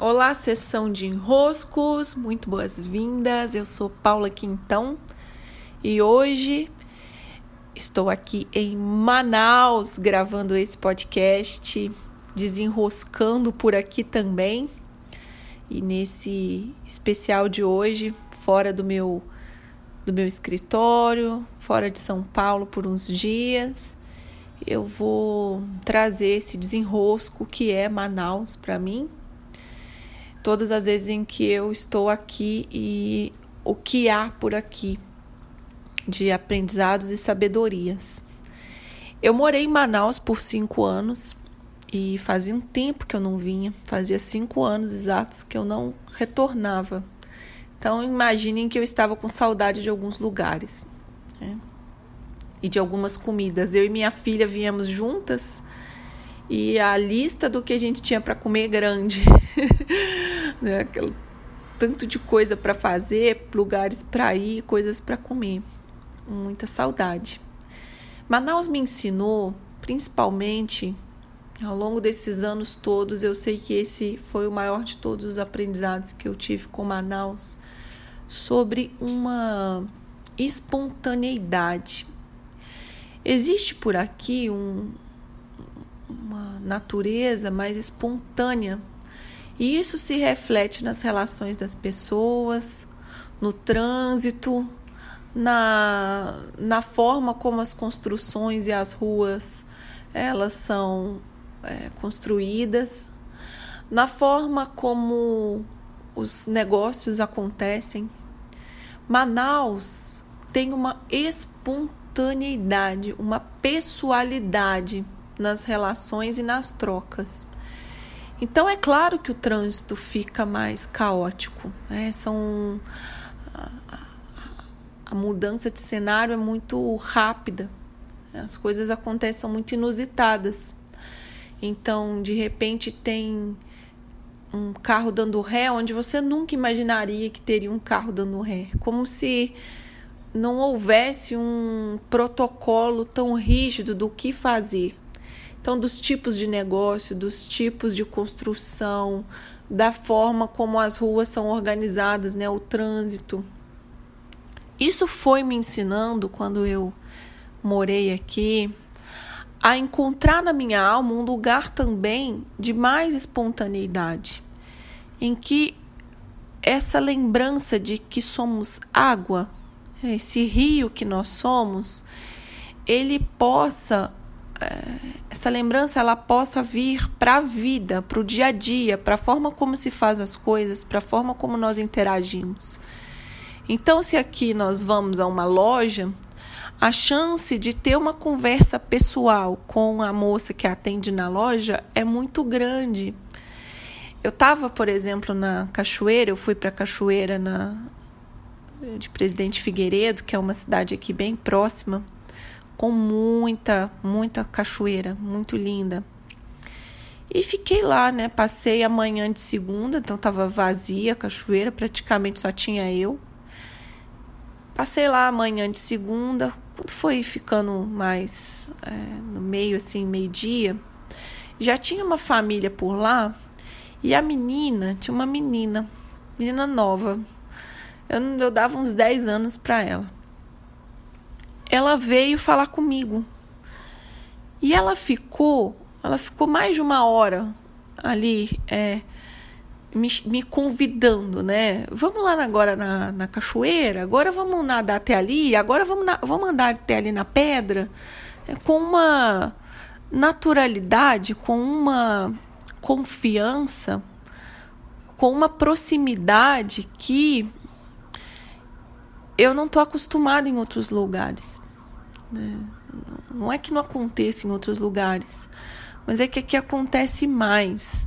Olá, sessão de enroscos, muito boas-vindas. Eu sou Paula Quintão e hoje estou aqui em Manaus gravando esse podcast, desenroscando por aqui também. E nesse especial de hoje, fora do meu do meu escritório, fora de São Paulo por uns dias, eu vou trazer esse desenrosco que é Manaus para mim todas as vezes em que eu estou aqui e o que há por aqui de aprendizados e sabedorias. Eu morei em Manaus por cinco anos e fazia um tempo que eu não vinha, fazia cinco anos exatos que eu não retornava. Então imaginem que eu estava com saudade de alguns lugares né? e de algumas comidas. Eu e minha filha viemos juntas e a lista do que a gente tinha para comer é grande. né? Aquele tanto de coisa para fazer, lugares para ir, coisas para comer. Muita saudade. Manaus me ensinou, principalmente ao longo desses anos todos, eu sei que esse foi o maior de todos os aprendizados que eu tive com Manaus sobre uma espontaneidade. Existe por aqui um, uma natureza mais espontânea. E isso se reflete nas relações das pessoas, no trânsito, na, na forma como as construções e as ruas elas são é, construídas, na forma como os negócios acontecem. Manaus tem uma espontaneidade, uma pessoalidade nas relações e nas trocas. Então é claro que o trânsito fica mais caótico. Né? São a, a mudança de cenário é muito rápida. As coisas acontecem muito inusitadas. Então, de repente, tem um carro dando ré onde você nunca imaginaria que teria um carro dando ré. Como se não houvesse um protocolo tão rígido do que fazer. Então, dos tipos de negócio, dos tipos de construção, da forma como as ruas são organizadas, né, o trânsito. Isso foi me ensinando quando eu morei aqui a encontrar na minha alma um lugar também de mais espontaneidade, em que essa lembrança de que somos água, esse rio que nós somos, ele possa essa lembrança ela possa vir para a vida, para o dia a dia, para a forma como se faz as coisas, para a forma como nós interagimos. Então, se aqui nós vamos a uma loja, a chance de ter uma conversa pessoal com a moça que atende na loja é muito grande. Eu estava, por exemplo, na Cachoeira, eu fui para a Cachoeira na, de Presidente Figueiredo, que é uma cidade aqui bem próxima com muita, muita cachoeira, muito linda. E fiquei lá, né? Passei a manhã de segunda, então estava vazia a cachoeira, praticamente só tinha eu. Passei lá a manhã de segunda, quando foi ficando mais é, no meio, assim, meio-dia, já tinha uma família por lá e a menina, tinha uma menina, menina nova. Eu, eu dava uns 10 anos para ela ela veio falar comigo. E ela ficou, ela ficou mais de uma hora ali, é, me, me convidando, né? Vamos lá agora na, na cachoeira, agora vamos nadar até ali, agora vamos, na, vamos andar até ali na pedra, é, com uma naturalidade, com uma confiança, com uma proximidade que eu não estou acostumada em outros lugares. Né? Não é que não aconteça em outros lugares, mas é que aqui acontece mais.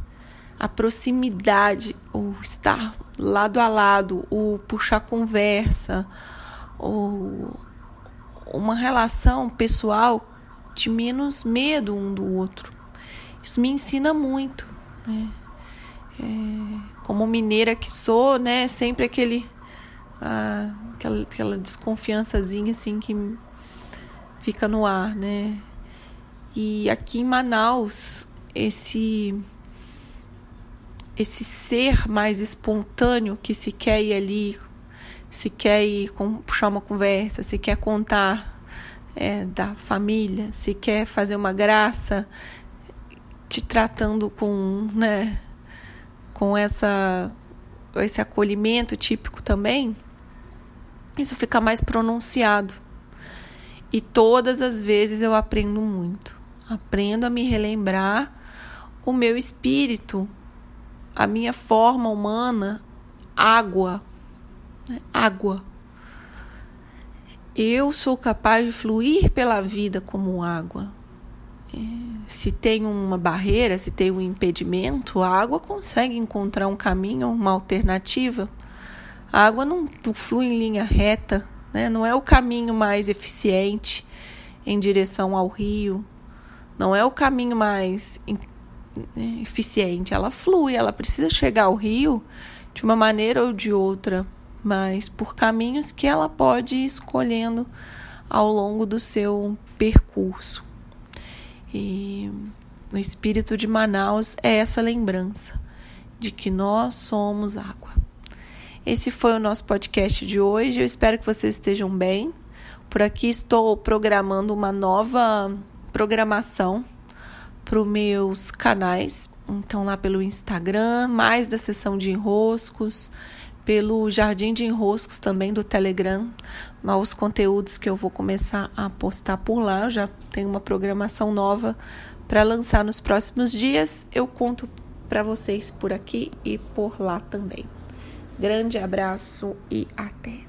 A proximidade, o estar lado a lado, o puxar conversa, o uma relação pessoal de menos medo um do outro. Isso me ensina muito, né? É, como mineira que sou, né? Sempre aquele ah, aquela, aquela desconfiançazinha assim que fica no ar, né? E aqui em Manaus, esse esse ser mais espontâneo que se quer ir ali, se quer ir com, puxar uma conversa, se quer contar é, da família, se quer fazer uma graça, te tratando com, né, com essa esse acolhimento típico também, isso fica mais pronunciado. E todas as vezes eu aprendo muito. Aprendo a me relembrar o meu espírito, a minha forma humana, água. Né? Água. Eu sou capaz de fluir pela vida como água. É, se tem uma barreira, se tem um impedimento, a água consegue encontrar um caminho, uma alternativa. A água não flui em linha reta, né? não é o caminho mais eficiente em direção ao rio, não é o caminho mais né, eficiente. Ela flui, ela precisa chegar ao rio de uma maneira ou de outra mas por caminhos que ela pode ir escolhendo ao longo do seu percurso. E o espírito de Manaus é essa lembrança de que nós somos água. Esse foi o nosso podcast de hoje. Eu espero que vocês estejam bem. Por aqui estou programando uma nova programação para os meus canais. Então, lá pelo Instagram, mais da sessão de enroscos pelo Jardim de Enroscos também do Telegram, novos conteúdos que eu vou começar a postar por lá. Eu já tenho uma programação nova para lançar nos próximos dias. Eu conto para vocês por aqui e por lá também. Grande abraço e até!